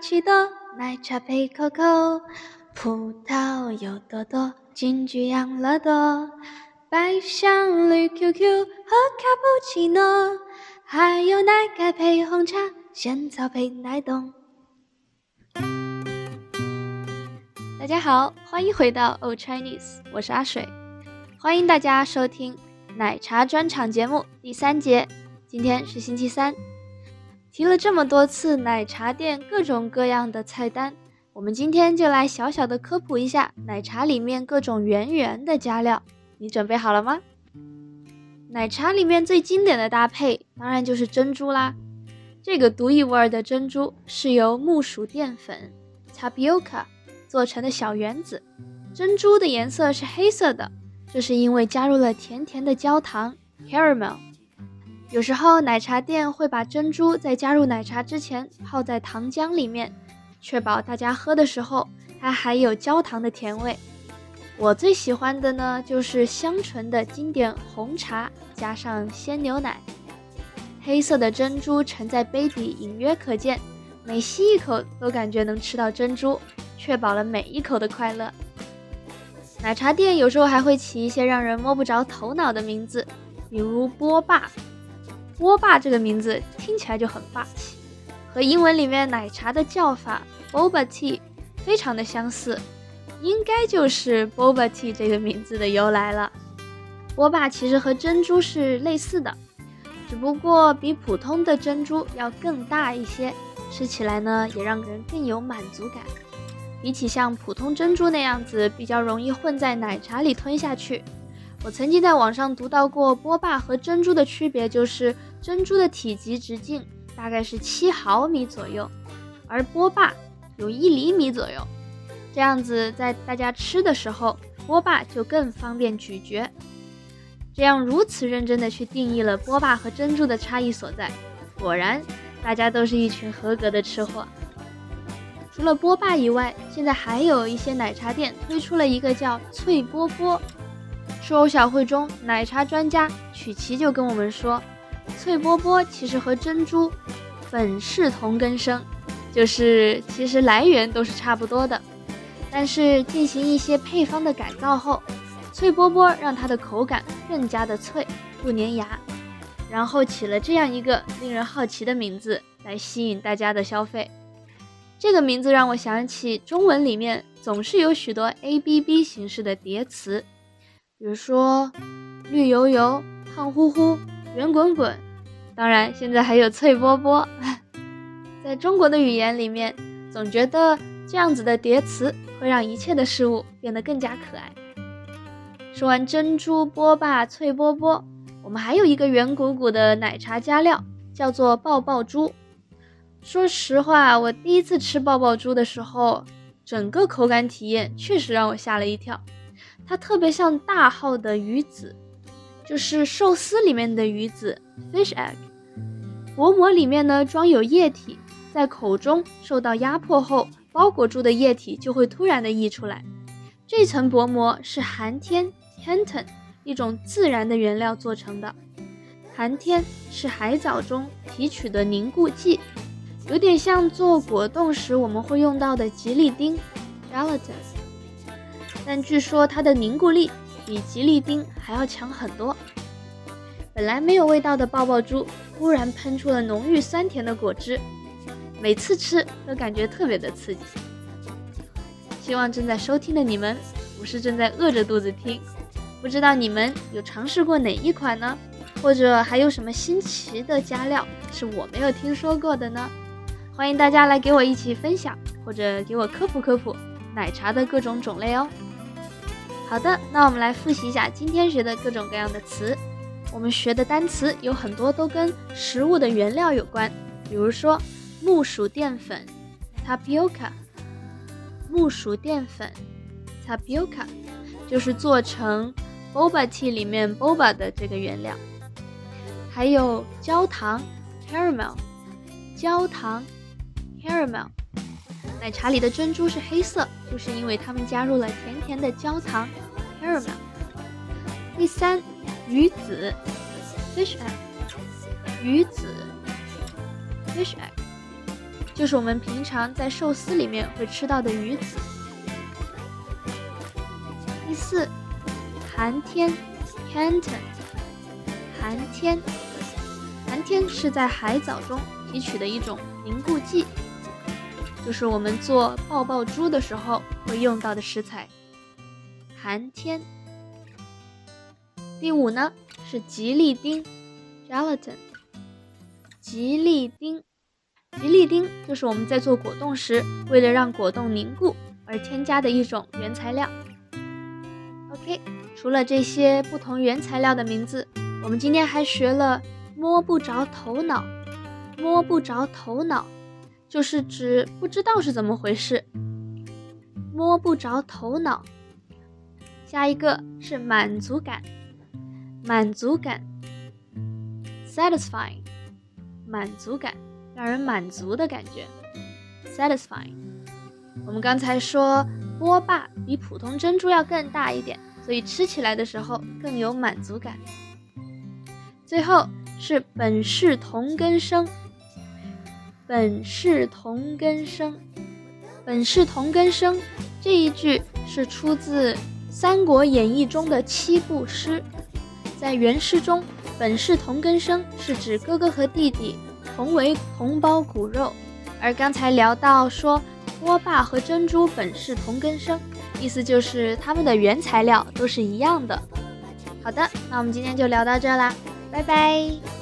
奇多，奶茶配可可，葡萄有多多，金桔养乐多，白香绿 QQ 和卡布奇诺，还有奶盖配红茶，仙草配奶冻。大家好，欢迎回到 Old Chinese，我是阿水，欢迎大家收听奶茶专场节目第三节。今天是星期三。提了这么多次奶茶店各种各样的菜单，我们今天就来小小的科普一下奶茶里面各种圆圆的加料。你准备好了吗？奶茶里面最经典的搭配当然就是珍珠啦。这个独一无二的珍珠是由木薯淀粉 （tapioca） 做成的小圆子，珍珠的颜色是黑色的，这是因为加入了甜甜的焦糖 （caramel）。有时候奶茶店会把珍珠在加入奶茶之前泡在糖浆里面，确保大家喝的时候它还有焦糖的甜味。我最喜欢的呢就是香醇的经典红茶加上鲜牛奶，黑色的珍珠沉在杯底隐约可见，每吸一口都感觉能吃到珍珠，确保了每一口的快乐。奶茶店有时候还会起一些让人摸不着头脑的名字，比如波霸。波霸这个名字听起来就很霸气，和英文里面奶茶的叫法 boba tea 非常的相似，应该就是 boba tea 这个名字的由来了。波霸其实和珍珠是类似的，只不过比普通的珍珠要更大一些，吃起来呢也让人更有满足感。比起像普通珍珠那样子比较容易混在奶茶里吞下去，我曾经在网上读到过波霸和珍珠的区别就是。珍珠的体积直径大概是七毫米左右，而波霸有一厘米左右。这样子，在大家吃的时候，波霸就更方便咀嚼。这样如此认真的去定义了波霸和珍珠的差异所在，果然大家都是一群合格的吃货。除了波霸以外，现在还有一些奶茶店推出了一个叫脆波波。书偶小会中，奶茶专家曲奇就跟我们说。脆波波其实和珍珠本是同根生，就是其实来源都是差不多的，但是进行一些配方的改造后，脆波波让它的口感更加的脆，不粘牙，然后起了这样一个令人好奇的名字来吸引大家的消费。这个名字让我想起中文里面总是有许多 A B B 形式的叠词，比如说绿油油、胖乎乎。圆滚滚，当然现在还有脆波波。在中国的语言里面，总觉得这样子的叠词会让一切的事物变得更加可爱。说完珍珠波霸脆波波，我们还有一个圆鼓鼓的奶茶加料，叫做爆爆珠。说实话，我第一次吃爆爆珠的时候，整个口感体验确实让我吓了一跳，它特别像大号的鱼子。就是寿司里面的鱼子 （fish egg），薄膜里面呢装有液体，在口中受到压迫后，包裹住的液体就会突然的溢出来。这层薄膜是寒天 （hantan） 一种自然的原料做成的。寒天是海藻中提取的凝固剂，有点像做果冻时我们会用到的吉利丁 （gelatin），但据说它的凝固力。比吉利丁还要强很多。本来没有味道的爆爆珠，突然喷出了浓郁酸甜的果汁，每次吃都感觉特别的刺激。希望正在收听的你们不是正在饿着肚子听。不知道你们有尝试过哪一款呢？或者还有什么新奇的加料是我没有听说过的呢？欢迎大家来给我一起分享，或者给我科普科普奶茶的各种种类哦。好的，那我们来复习一下今天学的各种各样的词。我们学的单词有很多都跟食物的原料有关，比如说木薯淀粉 （tapioca）。木薯淀粉 （tapioca） 就是做成 boba tea 里面 boba 的这个原料。还有焦糖 （caramel）。焦糖 （caramel）。奶茶里的珍珠是黑色，就是因为它们加入了甜甜的焦糖 caramel。第三，鱼子 fish egg，鱼子 fish egg，就是我们平常在寿司里面会吃到的鱼子。第四，寒天 （Canton）。寒天，寒天是在海藻中提取的一种凝固剂，就是我们做爆爆珠的时候会用到的食材。寒天。第五呢是吉利丁 （Gelatin）。吉利丁，吉利丁就是我们在做果冻时，为了让果冻凝固而添加的一种原材料。OK，除了这些不同原材料的名字。我们今天还学了摸不着头脑，摸不着头脑，就是指不知道是怎么回事。摸不着头脑。下一个是满足感，满足感，satisfying，满足感，让人满足的感觉，satisfying。我们刚才说波霸比普通珍珠要更大一点，所以吃起来的时候更有满足感。最后是本是同根生，本是同根生，本是同根生这一句是出自《三国演义》中的七步诗。在原诗中，本是同根生是指哥哥和弟弟同为同胞骨肉，而刚才聊到说锅巴和珍珠本是同根生，意思就是它们的原材料都是一样的。好的，那我们今天就聊到这啦。拜拜。